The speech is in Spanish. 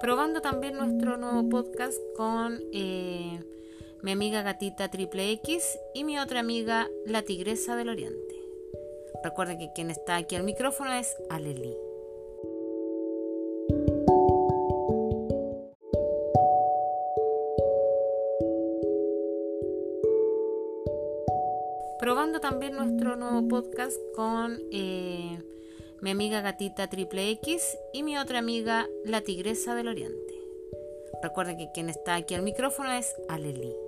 probando también nuestro nuevo podcast con eh, mi amiga gatita Triple X y mi otra amiga la Tigresa del Oriente. Recuerden que quien está aquí al micrófono es Aleli. Probando también nuestro nuevo podcast con eh, mi amiga gatita Triple X y mi otra amiga la Tigresa del Oriente. Recuerden que quien está aquí al micrófono es Aleli.